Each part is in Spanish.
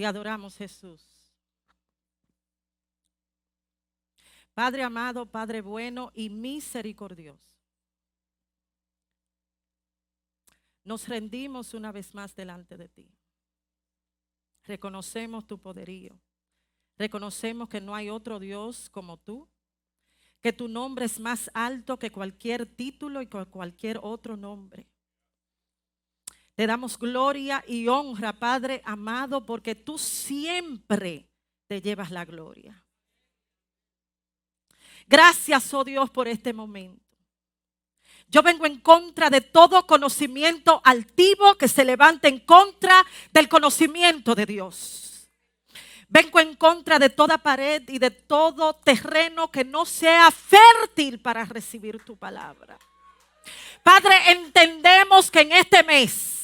Te adoramos, Jesús. Padre amado, Padre bueno y misericordioso. Nos rendimos una vez más delante de ti. Reconocemos tu poderío. Reconocemos que no hay otro Dios como tú. Que tu nombre es más alto que cualquier título y cualquier otro nombre. Te damos gloria y honra, Padre amado, porque tú siempre te llevas la gloria. Gracias, oh Dios, por este momento. Yo vengo en contra de todo conocimiento altivo que se levante en contra del conocimiento de Dios. Vengo en contra de toda pared y de todo terreno que no sea fértil para recibir tu palabra. Padre, entendemos que en este mes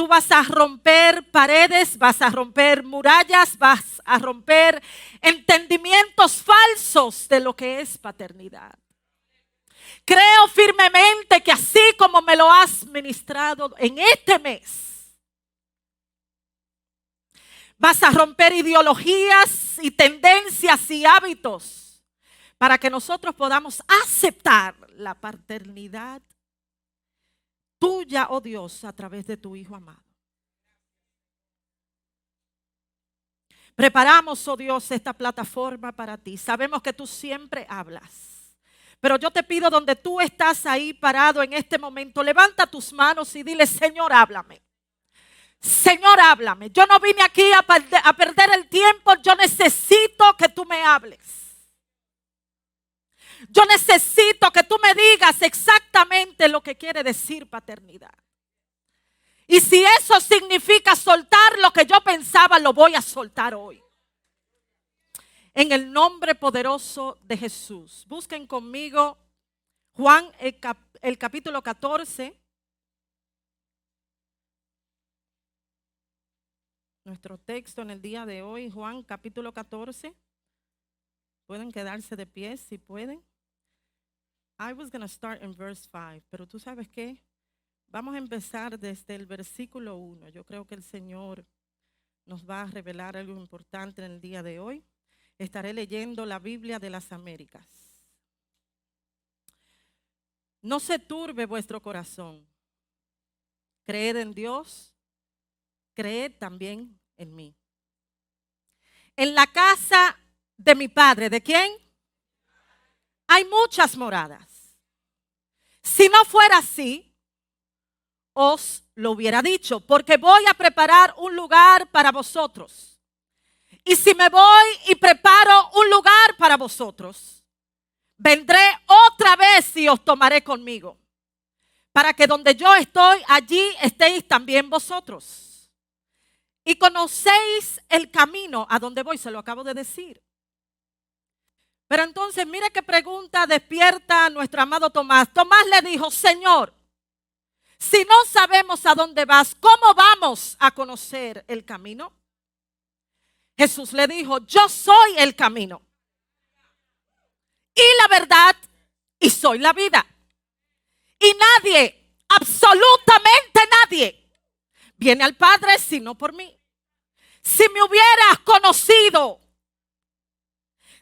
tú vas a romper paredes, vas a romper murallas, vas a romper entendimientos falsos de lo que es paternidad. Creo firmemente que así como me lo has ministrado en este mes, vas a romper ideologías y tendencias y hábitos para que nosotros podamos aceptar la paternidad tuya, oh Dios, a través de tu Hijo amado. Preparamos, oh Dios, esta plataforma para ti. Sabemos que tú siempre hablas. Pero yo te pido donde tú estás ahí parado en este momento, levanta tus manos y dile, Señor, háblame. Señor, háblame. Yo no vine aquí a, perder el tiempo, yo necesito que tú me hables. Yo necesito que tú me digas exactamente lo que quiere decir paternidad. Y si eso significa soltar lo que yo pensaba, lo voy a soltar hoy. En el nombre poderoso de Jesús. Busquen conmigo Juan el, capítulo 14. Nuestro texto en el día de hoy, Juan capítulo 14. Pueden quedarse de pie si pueden. I was going to start in verse 5, pero tú sabes qué? Vamos a empezar desde el versículo 1. Yo creo que el Señor nos va a revelar algo importante en el día de hoy estaré leyendo la Biblia de las Américas. No se turbe vuestro corazón. Creed en Dios, creed también en mí. En la casa de mi padre, ¿de quién? Hay muchas moradas. Si no fuera así, os lo hubiera dicho, porque voy a preparar un lugar para vosotros. Y si me voy y preparo un lugar para vosotros, vendré otra vez y os tomaré conmigo, para que donde yo estoy, allí estéis también vosotros. Y conocéis el camino a donde voy, se lo acabo de decir. Pero entonces, mire qué pregunta despierta nuestro amado Tomás. Tomás le dijo, Señor, si no sabemos a dónde vas, ¿cómo vamos a conocer el camino? Jesús le dijo, yo soy el camino y la verdad y soy la vida. Y nadie, absolutamente nadie, viene al Padre sino por mí. Si me hubieras conocido,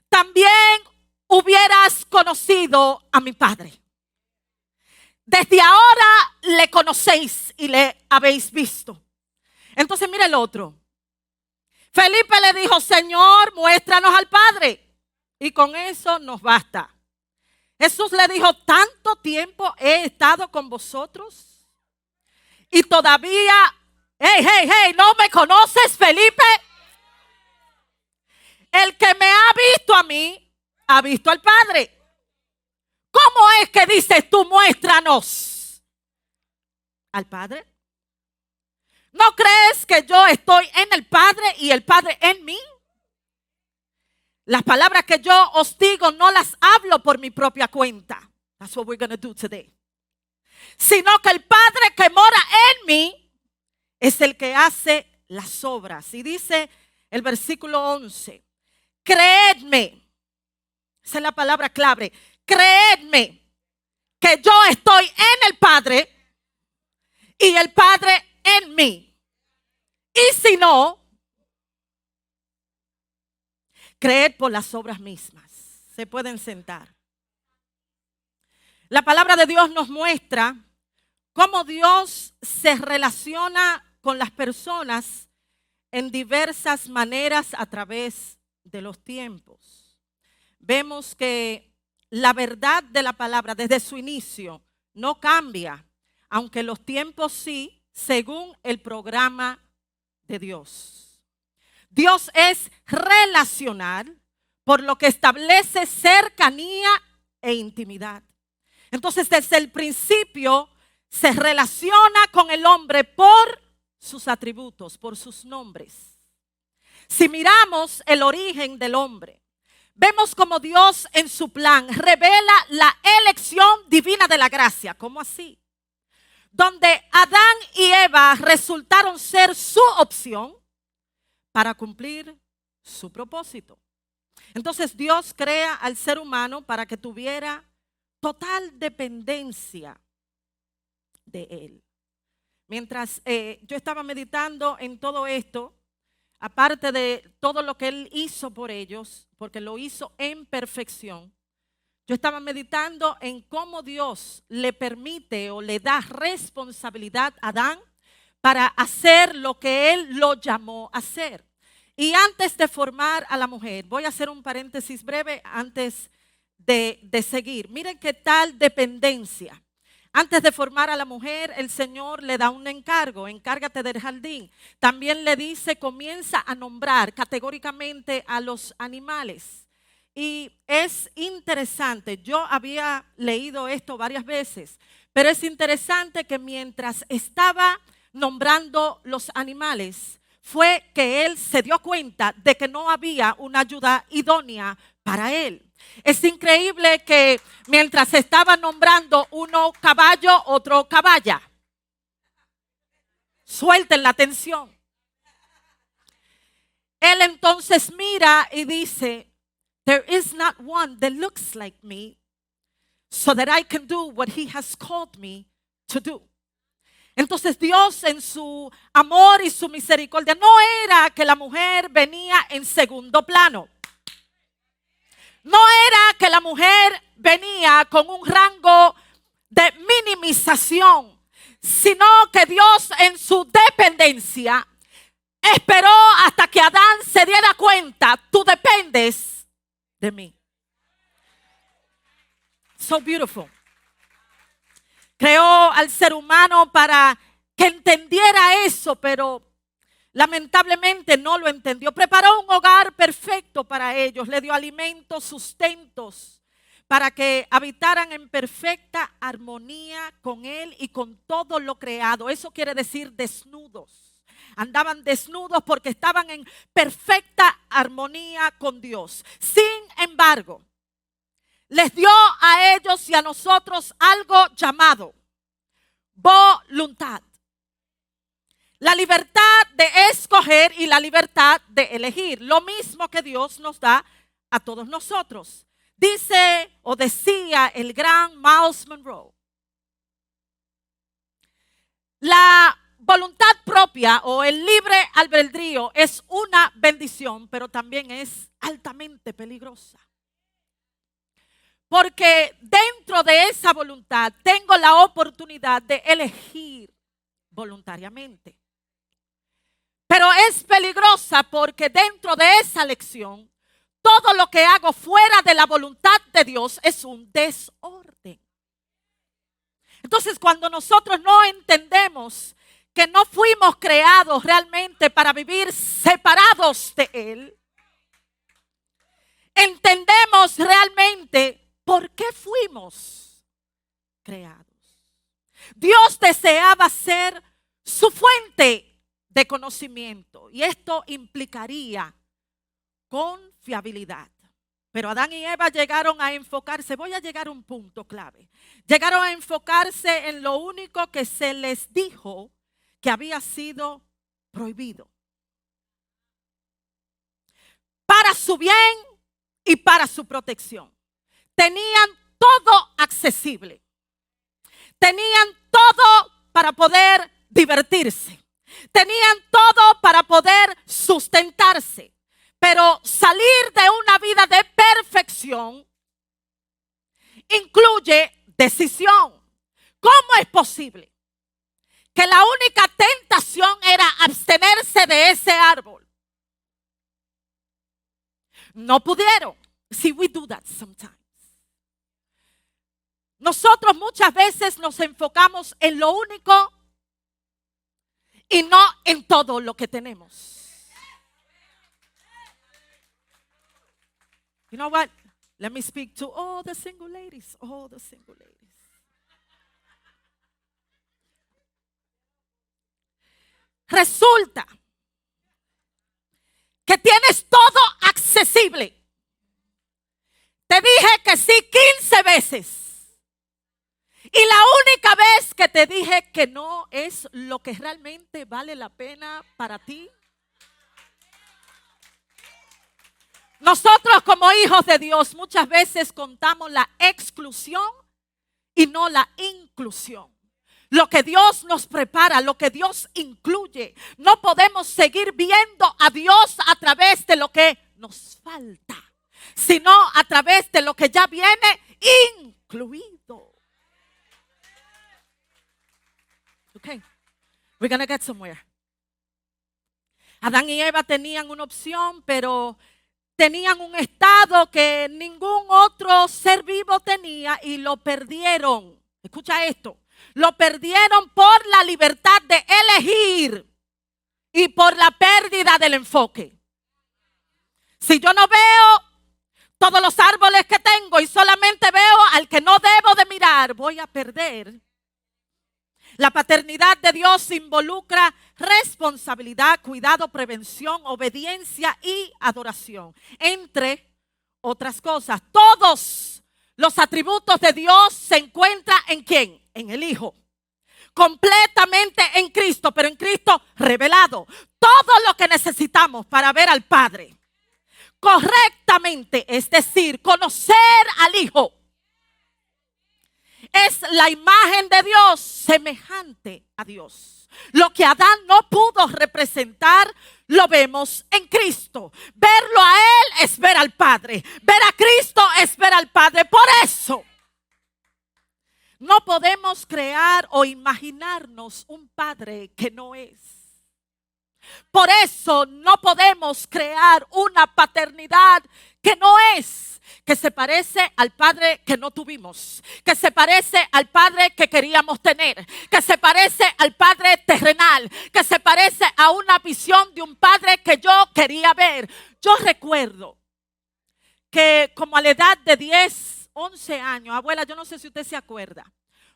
también hubieras conocido a mi Padre. Desde ahora le conocéis y le habéis visto. Entonces mira el otro. Felipe le dijo, Señor, muéstranos al Padre. Y con eso nos basta. Jesús le dijo, tanto tiempo he estado con vosotros. Y todavía, hey, hey, hey, ¿no me conoces, Felipe? El que me ha visto a mí, ha visto al Padre. ¿Cómo es que dices tú, muéstranos al Padre? ¿No crees que yo estoy en el Padre y el Padre en mí? Las palabras que yo os digo no las hablo por mi propia cuenta. That's what we're going to do today. Sino que el Padre que mora en mí es el que hace las obras. Y dice el versículo 11, creedme. Esa es la palabra clave. Creedme que yo estoy en el Padre y el Padre en mí. Y si no, creed por las obras mismas. Se pueden sentar. La palabra de Dios nos muestra cómo Dios se relaciona con las personas en diversas maneras a través de los tiempos. Vemos que la verdad de la palabra desde su inicio no cambia, aunque los tiempos sí, según el programa de Dios. Dios es relacional, por lo que establece cercanía e intimidad. Entonces, desde el principio se relaciona con el hombre por sus atributos, por sus nombres. Si miramos el origen del hombre, vemos como Dios en su plan revela la elección divina de la gracia. ¿Cómo así? Donde Adán y Eva resultaron ser su opción para cumplir su propósito. Entonces Dios crea al ser humano para que tuviera total dependencia de Él. Mientras eh, yo estaba meditando en todo esto, aparte de todo lo que Él hizo por ellos, porque lo hizo en perfección, yo estaba meditando en cómo Dios le permite o le da responsabilidad a Adán para hacer lo que Él lo llamó a hacer. Y antes de formar a la mujer, voy a hacer un paréntesis breve antes de, de seguir. Miren qué tal dependencia. Antes de formar a la mujer, el Señor le da un encargo, encárgate del jardín. También le dice, comienza a nombrar categóricamente a los animales. Y es interesante, yo había leído esto varias veces, pero es interesante que mientras estaba nombrando los animales, fue que él se dio cuenta de que no había una ayuda idónea para él. Es increíble que mientras estaba nombrando uno caballo, otro caballa. Suelten la atención. Él entonces mira y dice, There is not one that looks like me so that I can do what he has called me to do. Entonces Dios en su amor y su misericordia no era que la mujer venía en segundo plano. No era que la mujer venía con un rango de minimización, sino que Dios en su dependencia esperó hasta que Adán se diera cuenta, tú dependes de mí. So beautiful. Creó al ser humano para que entendiera eso, pero Lamentablemente no lo entendió. Preparó un hogar perfecto para ellos. Le dio alimentos, sustentos, para que habitaran en perfecta armonía con Él y con todo lo creado. Eso quiere decir desnudos. Andaban desnudos porque estaban en perfecta armonía con Dios. Sin embargo, les dio a ellos y a nosotros algo llamado voluntad. La libertad de escoger y la libertad de elegir. Lo mismo que Dios nos da a todos nosotros. Dice o decía el gran Miles Monroe. La voluntad propia o el libre albedrío es una bendición, pero también es altamente peligrosa. Porque dentro de esa voluntad tengo la oportunidad de elegir voluntariamente. Pero es peligrosa porque dentro de esa lección, todo lo que hago fuera de la voluntad de Dios es un desorden. Entonces, cuando nosotros no entendemos que no fuimos creados realmente para vivir separados de Él, entendemos realmente por qué fuimos creados. Dios deseaba ser su fuente de conocimiento. Y esto implicaría confiabilidad. Pero Adán y Eva llegaron a enfocarse, voy a llegar a un punto clave, llegaron a enfocarse en lo único que se les dijo que había sido prohibido. Para su bien y para su protección. Tenían todo accesible. Tenían todo para poder divertirse. Tenían todo para poder sustentarse. Pero salir de una vida de perfección incluye decisión. ¿Cómo es posible que la única tentación era abstenerse de ese árbol? No pudieron. See, we do that sometimes. Nosotros muchas veces nos enfocamos en lo único y no en todo lo que tenemos. You know what? Let me speak to all the single ladies, all the single ladies. Resulta que tienes todo accesible. Te dije que sí 15 veces. Y la única vez que te dije que no es lo que realmente vale la pena para ti. Nosotros como hijos de Dios muchas veces contamos la exclusión y no la inclusión. Lo que Dios nos prepara, lo que Dios incluye. No podemos seguir viendo a Dios a través de lo que nos falta, sino a través de lo que ya viene incluido. Okay, we're gonna get somewhere. Adán y Eva tenían una opción, pero tenían un estado que ningún otro ser vivo tenía y lo perdieron. Escucha esto. Lo perdieron por la libertad de elegir y por la pérdida del enfoque. Si yo no veo todos los árboles que tengo y solamente veo al que no debo de mirar, voy a perder la paternidad de Dios involucra responsabilidad, cuidado, prevención, obediencia y adoración. Entre otras cosas, todos los atributos de Dios se encuentran en quién? En el Hijo. Completamente en Cristo, pero en Cristo revelado. Todo lo que necesitamos para ver al Padre correctamente, es decir, conocer al Hijo es la imagen de Dios semejante a Dios. Lo que Adán no pudo representar, lo vemos en Cristo. Verlo a Él es ver al Padre. Ver a Cristo es ver al Padre. Por eso, no podemos crear o imaginarnos un Padre que no es. Por eso no podemos crear una paternidad que no es que se parece al padre que no tuvimos, que se parece al padre que queríamos tener, que se parece al padre terrenal, que se parece a una visión de un padre que yo quería ver. Yo recuerdo que como a la edad de 10, 11 años, abuela, yo no sé si usted se acuerda,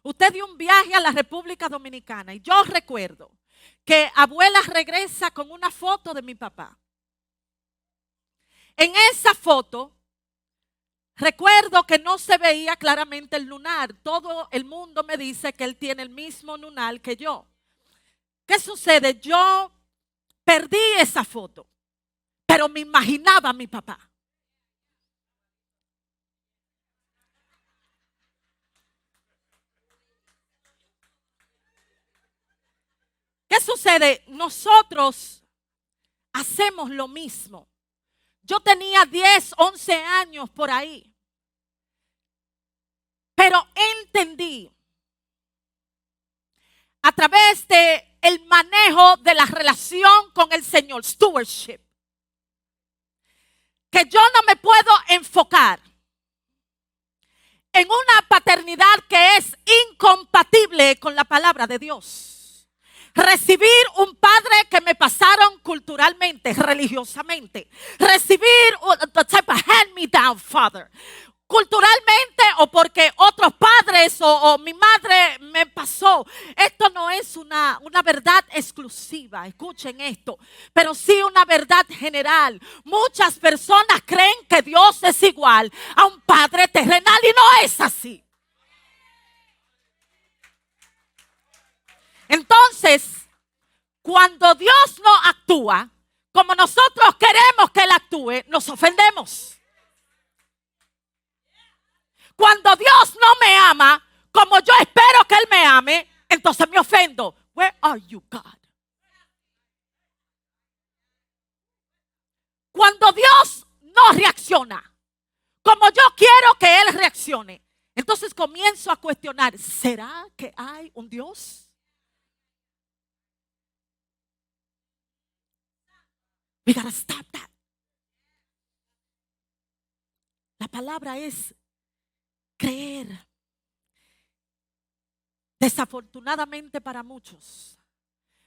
usted dio un viaje a la República Dominicana y yo recuerdo que abuela regresa con una foto de mi papá. En esa foto Recuerdo que no se veía claramente el lunar. Todo el mundo me dice que él tiene el mismo lunar que yo. ¿Qué sucede? Yo perdí esa foto, pero me imaginaba a mi papá. Sucede? Nosotros hacemos lo mismo. Yo tenía 10, 11 años por ahí. Pero entendí a través de el manejo de la relación con el Señor, stewardship, que yo no me puedo enfocar en una paternidad que es incompatible con la palabra de Dios recibir un padre que me pasaron culturalmente, religiosamente, recibir un type hand me down father, culturalmente o porque otros padres o, mi madre me pasó. Esto no es una, una verdad exclusiva, escuchen esto, pero sí una verdad general. Muchas personas creen que Dios es igual a un padre terrenal y no es así. Entonces, cuando Dios no actúa como nosotros queremos que Él actúe, nos ofendemos. Cuando Dios no me ama como yo espero que Él me ame, entonces me ofendo. Where are you, God? Cuando Dios no reacciona como yo quiero que Él reaccione, entonces comienzo a cuestionar, ¿será que hay un Dios? We gotta stop that. La palabra es creer. Desafortunadamente para muchos,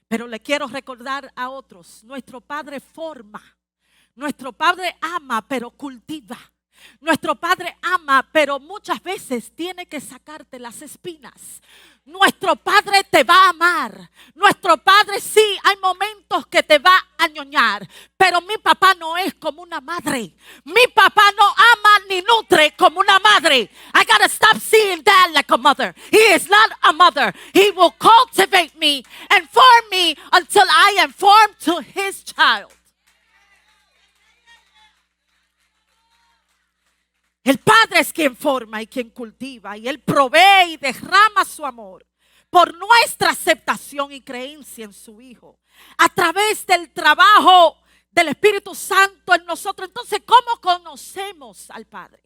pero le quiero recordar a otros, nuestro Padre forma, nuestro Padre ama, pero cultiva. Nuestro Padre ama, pero muchas veces tiene que sacarte las espinas. Nuestro Padre te va a amar. Nuestro Padre sí, hay momentos que te va a ñoñar. Pero mi papá no es como una madre. Mi papá no ama ni nutre como una madre. I gotta stop seeing dad like a mother. He is not a mother. He will cultivate me and form me until I am formed to his child. El Padre es quien forma y quien cultiva y Él provee y derrama su amor por nuestra aceptación y creencia en su Hijo. A través del trabajo del Espíritu Santo en nosotros. Entonces, ¿cómo conocemos al Padre?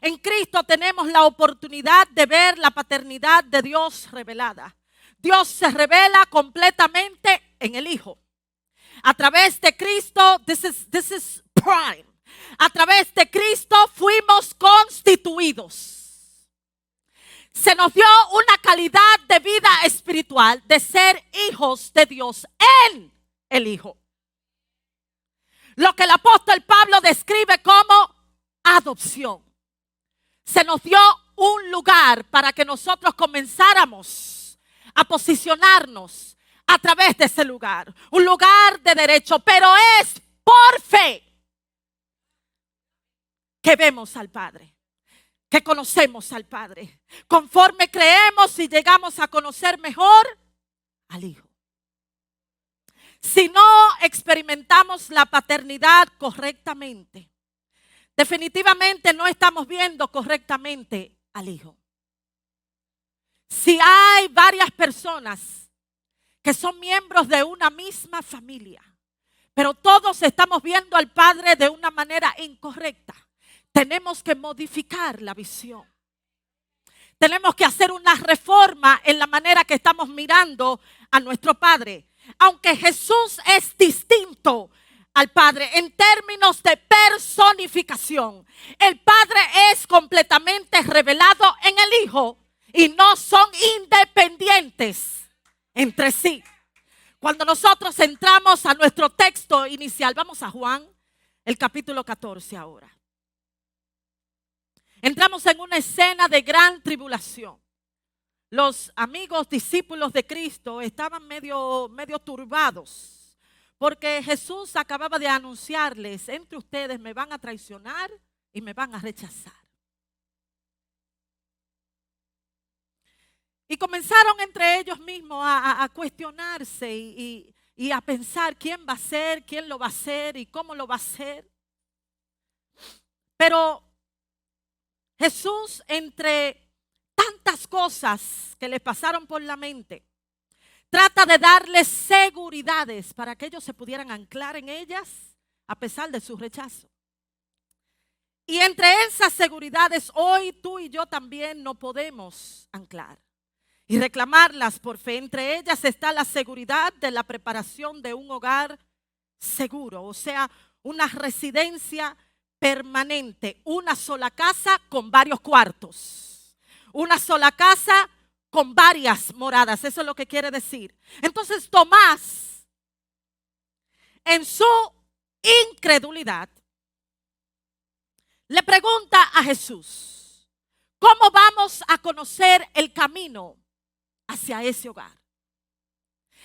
En Cristo tenemos la oportunidad de ver la paternidad de Dios revelada. Dios se revela completamente en el Hijo. A través de Cristo, this is, this is prime a través de Cristo fuimos constituidos. Se nos dio una calidad de vida espiritual de ser hijos de Dios en el Hijo. Lo que el apóstol Pablo describe como adopción. Se nos dio un lugar para que nosotros comenzáramos a posicionarnos a través de ese lugar. Un lugar de derecho, pero es por fe que vemos al Padre, que conocemos al Padre. Conforme creemos y llegamos a conocer mejor al Hijo. Si no experimentamos la paternidad correctamente, definitivamente no estamos viendo correctamente al Hijo. Si hay varias personas que son miembros de una misma familia, pero todos estamos viendo al Padre de una manera incorrecta, tenemos que modificar la visión. Tenemos que hacer una reforma en la manera que estamos mirando a nuestro Padre. Aunque Jesús es distinto al Padre en términos de personificación, el Padre es completamente revelado en el Hijo y no son independientes entre sí. Cuando nosotros entramos a nuestro texto inicial, vamos a Juan, el capítulo 14 ahora. Entramos en una escena de gran tribulación. Los amigos discípulos de Cristo estaban medio, medio turbados porque Jesús acababa de anunciarles, entre ustedes me van a traicionar y me van a rechazar. Y comenzaron entre ellos mismos a, cuestionarse y, y a pensar quién va a ser, quién lo va a hacer y cómo lo va a hacer. Pero Jesús, entre tantas cosas que le pasaron por la mente, trata de darles seguridades para que ellos se pudieran anclar en ellas a pesar de su rechazo. Y entre esas seguridades, hoy tú y yo también no podemos anclar y reclamarlas por fe. Entre ellas está la seguridad de la preparación de un hogar seguro, o sea, una residencia permanente, una sola casa con varios cuartos, una sola casa con varias moradas, eso es lo que quiere decir. Entonces Tomás, en su incredulidad, le pregunta a Jesús, ¿cómo vamos a conocer el camino hacia ese hogar?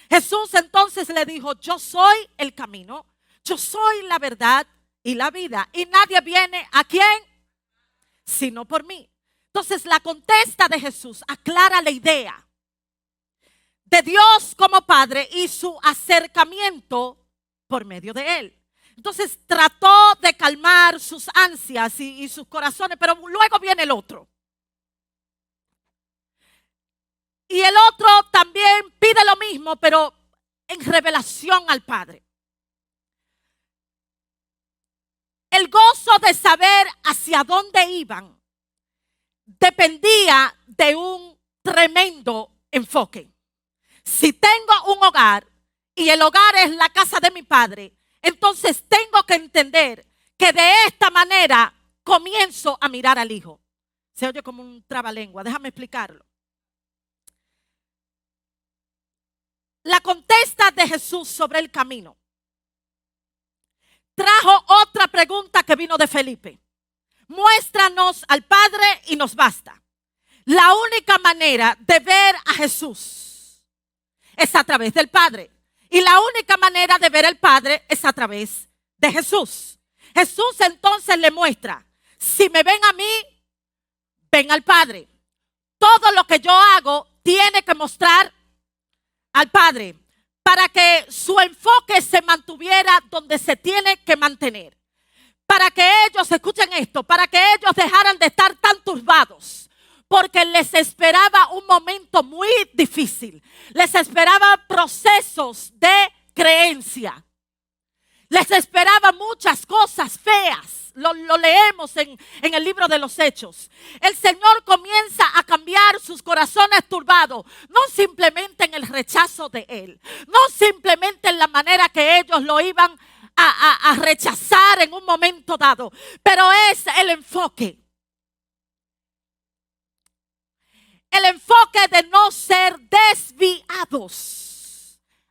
Jesús entonces le dijo, yo soy el camino, yo soy la verdad y la vida. Y nadie viene a quién, sino por mí. Entonces la contesta de Jesús aclara la idea de Dios como Padre y su acercamiento por medio de Él. Entonces trató de calmar sus ansias y, y sus corazones, pero luego viene el otro. Y el otro también pide lo mismo, pero en revelación al Padre. El gozo de saber hacia dónde iban dependía de un tremendo enfoque. Si tengo un hogar y el hogar es la casa de mi padre, entonces tengo que entender que de esta manera comienzo a mirar al hijo. Se oye como un trabalengua, déjame explicarlo. La contesta de Jesús sobre el camino trajo otra pregunta que vino de Felipe. Muéstranos al Padre y nos basta. La única manera de ver a Jesús es a través del Padre. Y la única manera de ver al Padre es a través de Jesús. Jesús entonces le muestra, si me ven a mí, ven al Padre. Todo lo que yo hago tiene que mostrar al Padre para que su enfoque se mantuviera donde se tiene que mantener. Para que ellos, escuchen esto, para que ellos dejaran de estar tan turbados. Porque les esperaba un momento muy difícil. Les esperaba procesos de creencia. Les esperaba muchas cosas feas. Lo, leemos en, el libro de los Hechos. El Señor comienza a cambiar sus corazones turbados, no simplemente en el rechazo de Él, no simplemente en la manera que ellos lo iban a rechazar en un momento dado, pero es el enfoque. El enfoque de no ser desviados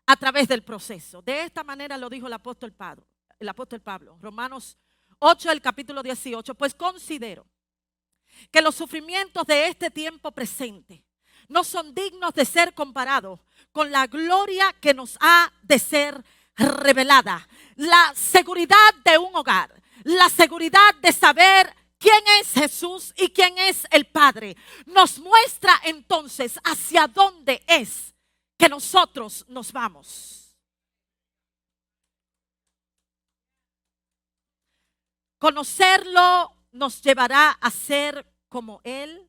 a través del proceso. De esta manera lo dijo el apóstol Pablo, el apóstol Pablo, Romanos 8, el capítulo 18, pues considero que los sufrimientos de este tiempo presente no son dignos de ser comparados con la gloria que nos ha de ser revelada. La seguridad de un hogar, la seguridad de saber quién es Jesús y quién es el Padre, nos muestra entonces hacia dónde es que nosotros nos vamos. Conocerlo nos llevará a ser como Él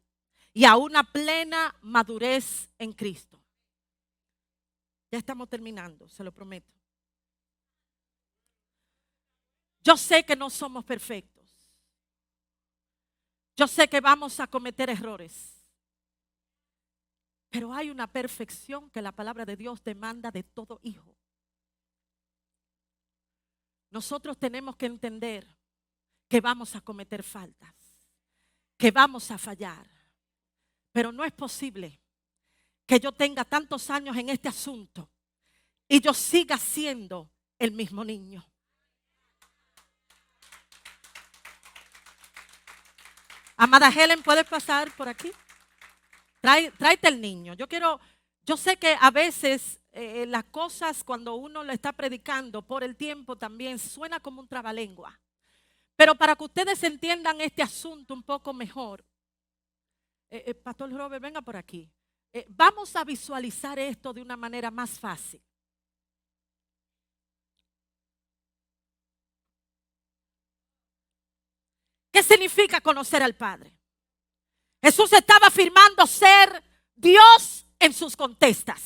y a una plena madurez en Cristo. Ya estamos terminando, se lo prometo. Yo sé que no somos perfectos. Yo sé que vamos a cometer errores. Pero hay una perfección que la palabra de Dios demanda de todo hijo. Nosotros tenemos que entender que vamos a cometer faltas, que vamos a fallar. Pero no es posible que yo tenga tantos años en este asunto y yo siga siendo el mismo niño. Amada Helen, ¿puedes pasar por aquí? Trae, tráete el niño. Yo quiero, yo sé que a veces eh, las cosas cuando uno lo está predicando por el tiempo también suena como un trabalengua. Pero para que ustedes entiendan este asunto un poco mejor, eh, eh, Pastor Robert, venga por aquí. vamos a visualizar esto de una manera más fácil. ¿Qué significa conocer al Padre? Jesús estaba afirmando ser Dios en sus contestas.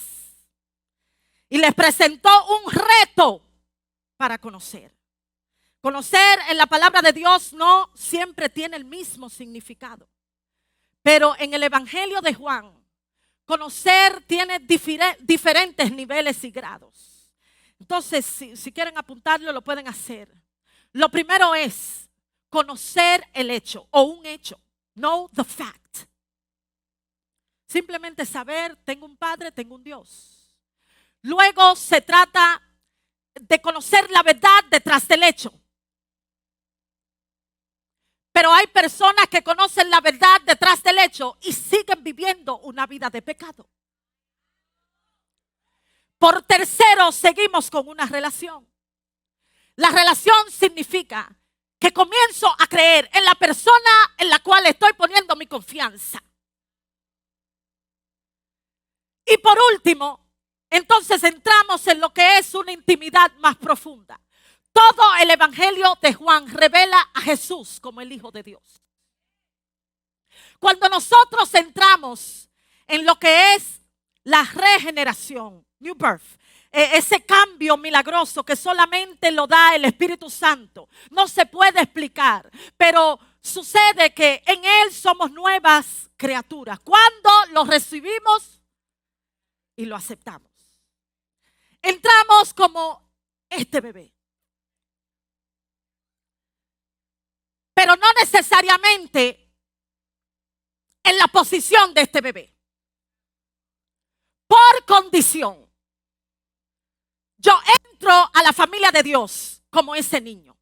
Y les presentó un reto para conocer. Conocer en la palabra de Dios no siempre tiene el mismo significado. Pero en el Evangelio de Juan, conocer tiene diferentes niveles y grados. Entonces, si, si quieren apuntarlo, lo pueden hacer. Lo primero es conocer el hecho o un hecho. Know the fact. Simplemente saber, tengo un Padre, tengo un Dios. Luego se trata de conocer la verdad detrás del hecho. Pero hay personas que conocen la verdad detrás del hecho y siguen viviendo una vida de pecado. Por tercero, seguimos con una relación. La relación significa que comienzo a creer en la persona en la cual estoy poniendo mi confianza. Y por último, entonces entramos en lo que es una intimidad más profunda. Todo el Evangelio de Juan revela a Jesús como el Hijo de Dios. Cuando nosotros entramos en lo que es la regeneración, new birth, e, ese cambio milagroso que solamente lo da el Espíritu Santo. No se puede explicar, pero sucede que en Él somos nuevas criaturas. Cuando lo recibimos y lo aceptamos. Entramos como este bebé. Pero no necesariamente en la posición de este bebé. Por condición. Yo entro a la familia de Dios como ese niño.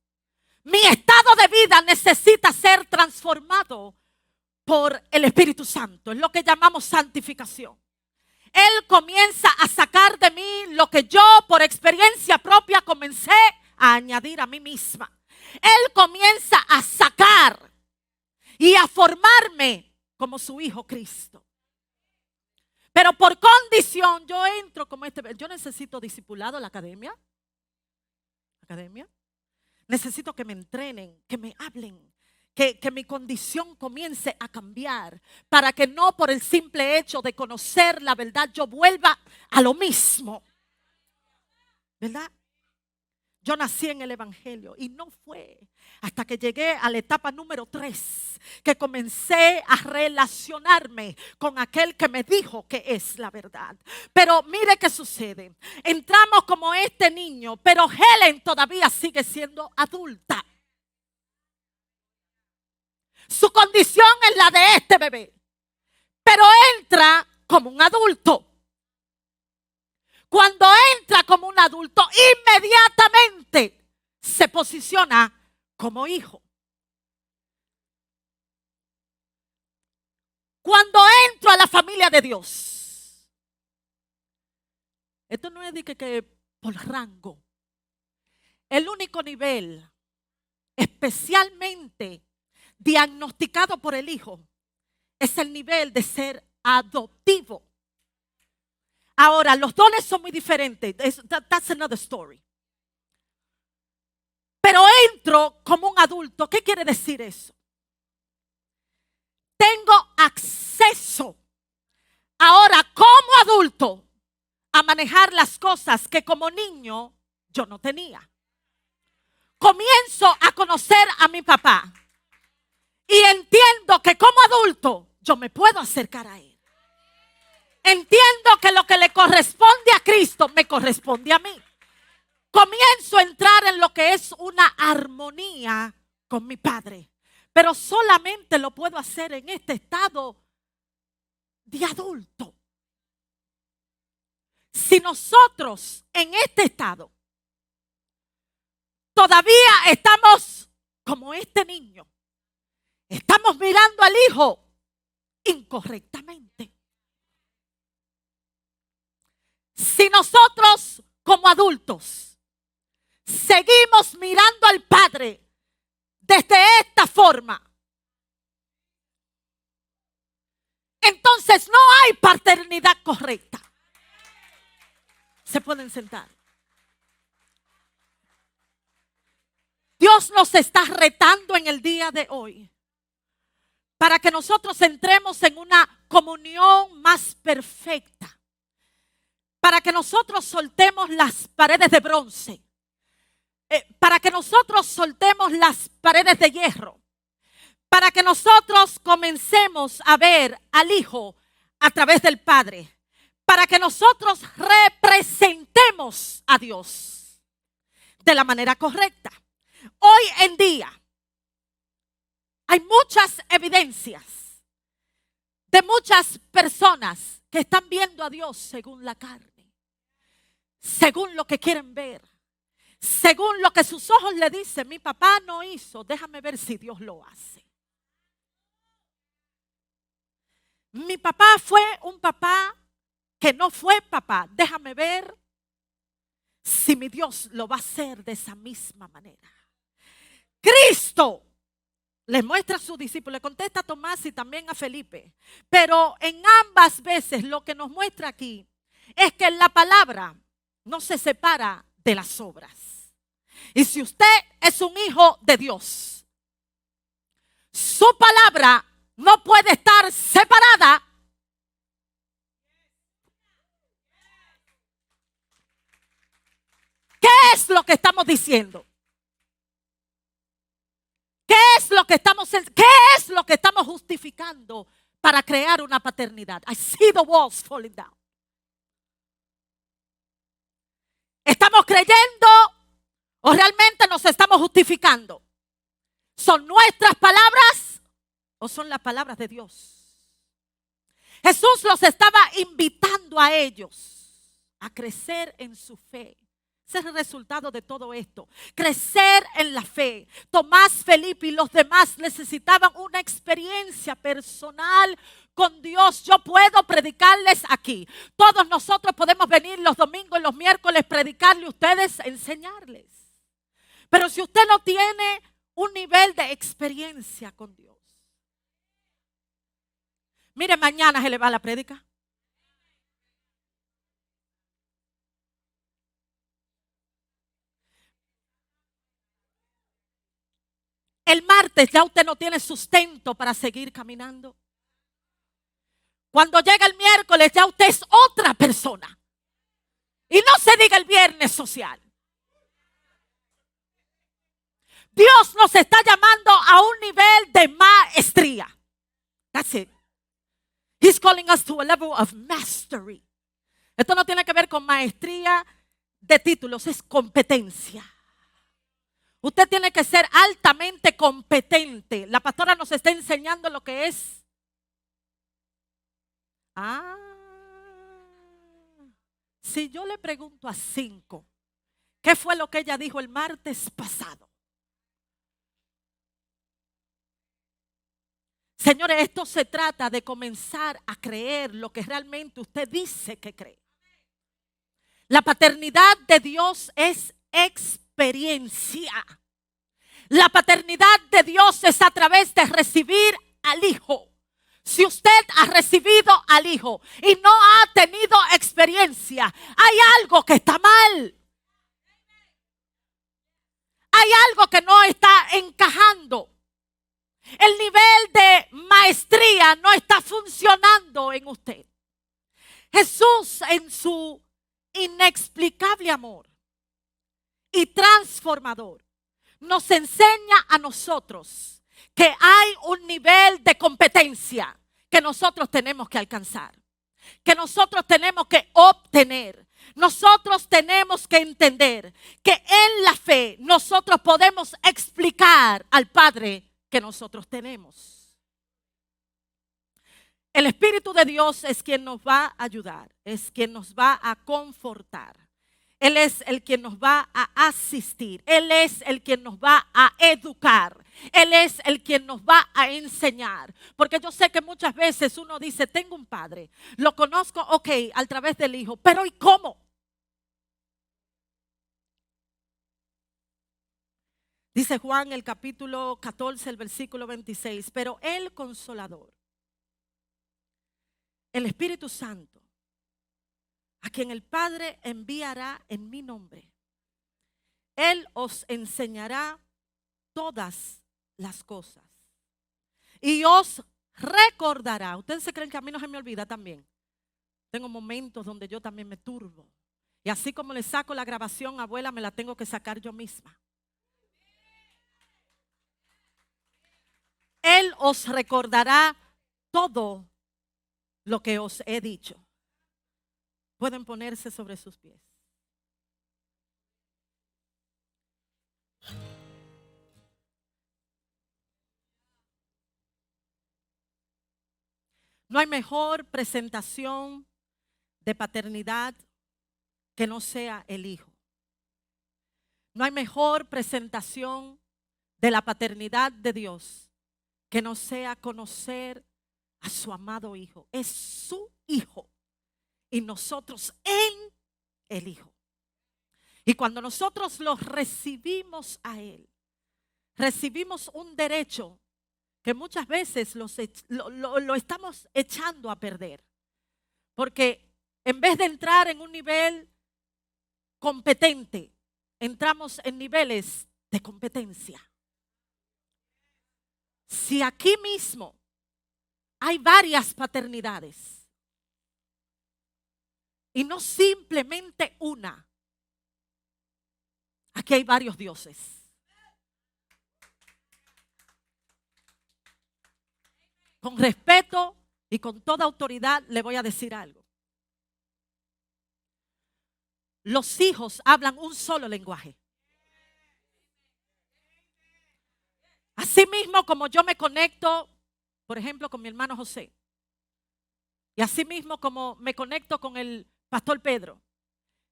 Mi estado de vida necesita ser transformado por el Espíritu Santo. Es lo que llamamos santificación. Él comienza a sacar de mí lo que yo por experiencia propia comencé a añadir a mí misma. Él comienza a sacar y a formarme como su Hijo Cristo. Pero por condición yo entro como este. Yo necesito discipulado en la academia. Academia. Necesito que me entrenen, que me hablen, que, que, mi condición comience a cambiar para que no por el simple hecho de conocer la verdad yo vuelva a lo mismo. ¿Verdad? Yo nací en el Evangelio y no fue hasta que llegué a la etapa número tres que comencé a relacionarme con aquel que me dijo que es la verdad. Pero mire qué sucede. Entramos como este niño, pero Helen todavía sigue siendo adulta. Su condición es la de este bebé, pero entra como un adulto. Cuando entra como un adulto, inmediatamente se posiciona como hijo. Cuando entro a la familia de Dios, esto no es de que, que por rango, el único nivel especialmente diagnosticado por el hijo es el nivel de ser adoptivo. Ahora, los dones son muy diferentes. That's another story. Pero entro como un adulto. ¿Qué quiere decir eso? Tengo acceso ahora como adulto a manejar las cosas que como niño yo no tenía. Comienzo a conocer a mi papá y entiendo que como adulto yo me puedo acercar a él. Entiendo que lo que le corresponde a Cristo me corresponde a mí. Comienzo a entrar en lo que es una armonía con mi Padre. Pero solamente lo puedo hacer en este estado de adulto. Si nosotros en este estado todavía estamos como este niño, estamos mirando al hijo incorrectamente. Si nosotros como adultos seguimos mirando al Padre desde esta forma, entonces no hay paternidad correcta. Se pueden sentar. Dios nos está retando en el día de hoy para que nosotros entremos en una comunión más perfecta para que nosotros soltemos las paredes de bronce, eh, para que nosotros soltemos las paredes de hierro, para que nosotros comencemos a ver al Hijo a través del Padre, para que nosotros representemos a Dios de la manera correcta. Hoy en día hay muchas evidencias de muchas personas que están viendo a Dios según la carne según lo que quieren ver, según lo que sus ojos le dicen, mi papá no hizo, déjame ver si Dios lo hace. Mi papá fue un papá que no fue papá, déjame ver si mi Dios lo va a hacer de esa misma manera. Cristo le muestra a su discípulo, le contesta a Tomás y también a Felipe, pero en ambas veces lo que nos muestra aquí es que en la palabra no se separa de las obras. Y si usted es un hijo de Dios, su palabra no puede estar separada ¿Qué es lo que estamos diciendo? ¿Qué es lo que estamos qué es lo que estamos justificando para crear una paternidad? I see the walls falling down. ¿Estamos creyendo o realmente nos estamos justificando? ¿Son nuestras palabras o son las palabras de Dios? Jesús los estaba invitando a ellos a crecer en su fe. Ese es el resultado de todo esto. Crecer en la fe. Tomás, Felipe y los demás necesitaban una experiencia personal con Dios. Yo puedo predicarles aquí. Todos nosotros podemos venir los domingos y los miércoles, predicarle a ustedes, enseñarles. Pero si usted no tiene un nivel de experiencia con Dios. Mire, mañana se le va la prédica. El martes ya usted no tiene sustento para seguir caminando. Cuando llega el miércoles ya usted es otra persona. Y no se diga el viernes social. Dios nos está llamando a un nivel de maestría. That's it. He's calling us to a level of mastery. Esto no tiene que ver con maestría de títulos, es competencia. Usted tiene que ser altamente competente. La pastora nos está enseñando lo que es. Ah. Si yo le pregunto a cinco, ¿qué fue lo que ella dijo el martes pasado? Señores, esto se trata de comenzar a creer lo que realmente usted dice que cree. La paternidad de Dios es experiencia. La paternidad de Dios es a través de recibir al Hijo. Si usted ha recibido al Hijo y no ha tenido experiencia, hay algo que está mal. Hay algo que no está encajando. El nivel de maestría no está funcionando en usted. Jesús en su inexplicable amor y transformador nos enseña a nosotros que hay un nivel de competencia que nosotros tenemos que alcanzar, que nosotros tenemos que obtener. Nosotros tenemos que entender que en la fe nosotros podemos explicar al Padre que nosotros tenemos. El Espíritu de Dios es quien nos va a ayudar, es quien nos va a confortar. Él es el quien nos va a asistir. Él es el quien nos va a educar. Él es el quien nos va a enseñar. Porque yo sé que muchas veces uno dice, tengo un padre, lo conozco, ok, a través del hijo, pero ¿y cómo? Dice Juan el capítulo 14, el versículo 26, pero el consolador, el Espíritu Santo, a quien el Padre enviará en mi nombre. Él os enseñará todas las cosas. Y os recordará. Ustedes se creen que a mí no se me olvida también. Tengo momentos donde yo también me turbo. Y así como le saco la grabación, abuela, me la tengo que sacar yo misma. Él os recordará todo lo que os he dicho pueden ponerse sobre sus pies. No hay mejor presentación de paternidad que no sea el hijo. No hay mejor presentación de la paternidad de Dios que no sea conocer a su amado hijo. Es su hijo y nosotros en el Hijo. Y cuando nosotros los recibimos a Él, recibimos un derecho que muchas veces lo, lo, estamos echando a perder. Porque en vez de entrar en un nivel competente, entramos en niveles de competencia. Si aquí mismo hay varias paternidades, y no simplemente una. Aquí hay varios dioses. Con respeto y con toda autoridad le voy a decir algo. Los hijos hablan un solo lenguaje. Así mismo como yo me conecto, por ejemplo, con mi hermano José. Y así mismo como me conecto con el pastor Pedro.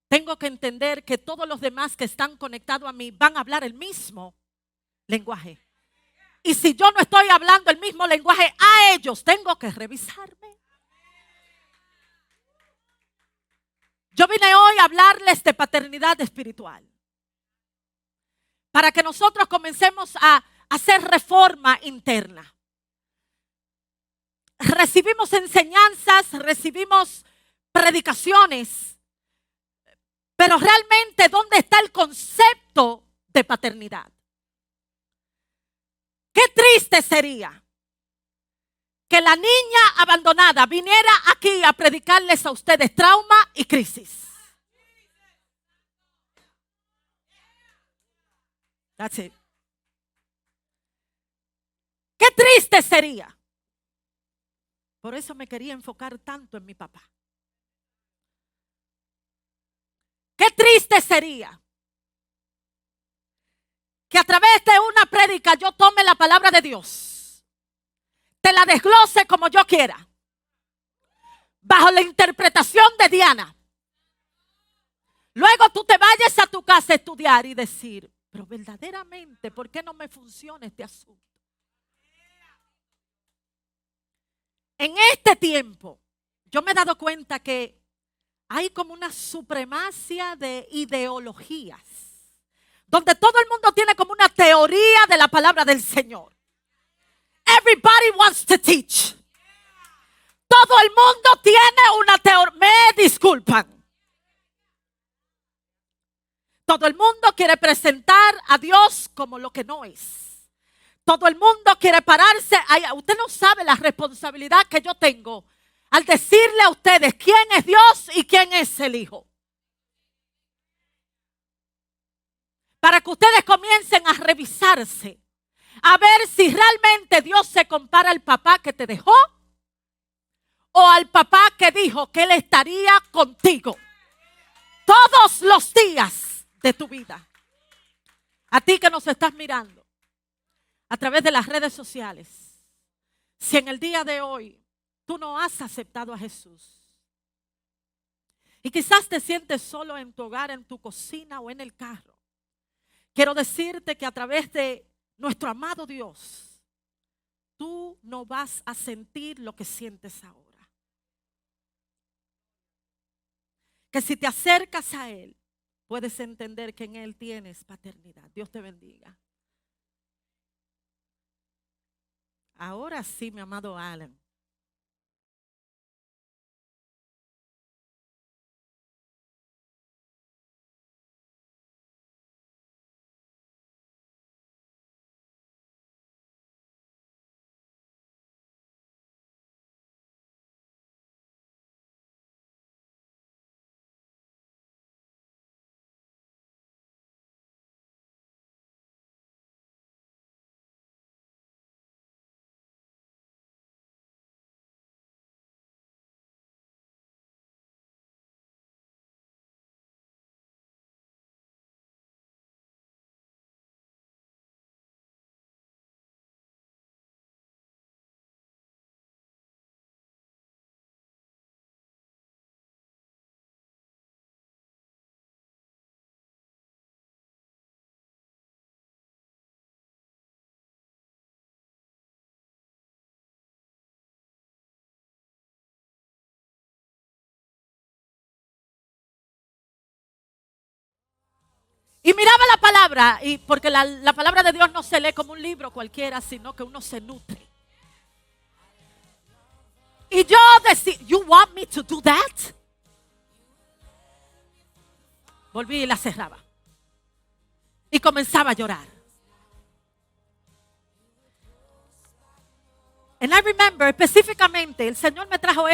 Tengo que entender que todos los demás que están conectados a mí van a hablar el mismo lenguaje. Y si yo no estoy hablando el mismo lenguaje a ellos, tengo que revisarme. Yo vine hoy a hablarles de paternidad espiritual. Para que nosotros comencemos a hacer reforma interna. Recibimos enseñanzas, recibimos predicaciones, pero realmente ¿dónde está el concepto de paternidad? Qué triste sería que la niña abandonada viniera aquí a predicarles a ustedes trauma y crisis. That's it. Qué triste sería. Por eso me quería enfocar tanto en mi papá. Qué triste sería que a través de una prédica yo tome la palabra de Dios, te la desglose como yo quiera, bajo la interpretación de Diana. Luego tú te vayas a tu casa a estudiar y decir, pero verdaderamente, ¿por qué no me funciona este asunto? En este tiempo, yo me he dado cuenta que hay como una supremacia de ideologías, donde todo el mundo tiene como una teoría de la palabra del Señor. Everybody wants to teach. Todo el mundo tiene una teoría. Me disculpan. Todo el mundo quiere presentar a Dios como lo que no es. Todo el mundo quiere pararse. Usted no sabe la responsabilidad que yo tengo al decirle a ustedes quién es Dios y quién es el Hijo. Para que ustedes comiencen a revisarse, a ver si realmente Dios se compara al papá que te dejó o al papá que dijo que él estaría contigo todos los días de tu vida. A ti que nos estás mirando a través de las redes sociales, si en el día de hoy tú no has aceptado a Jesús. Y quizás te sientes solo en tu hogar, en tu cocina o en el carro. Quiero decirte que a través de nuestro amado Dios, tú no vas a sentir lo que sientes ahora. Que si te acercas a Él, puedes entender que en Él tienes paternidad. Dios te bendiga. Ahora sí, mi amado Alan. Y miraba la palabra, y porque la, la, palabra de Dios no se lee como un libro cualquiera, sino que uno se nutre. Y yo decía, you want me to do that? Volví y la cerraba. Y comenzaba a llorar. And I remember específicamente, el Señor me trajo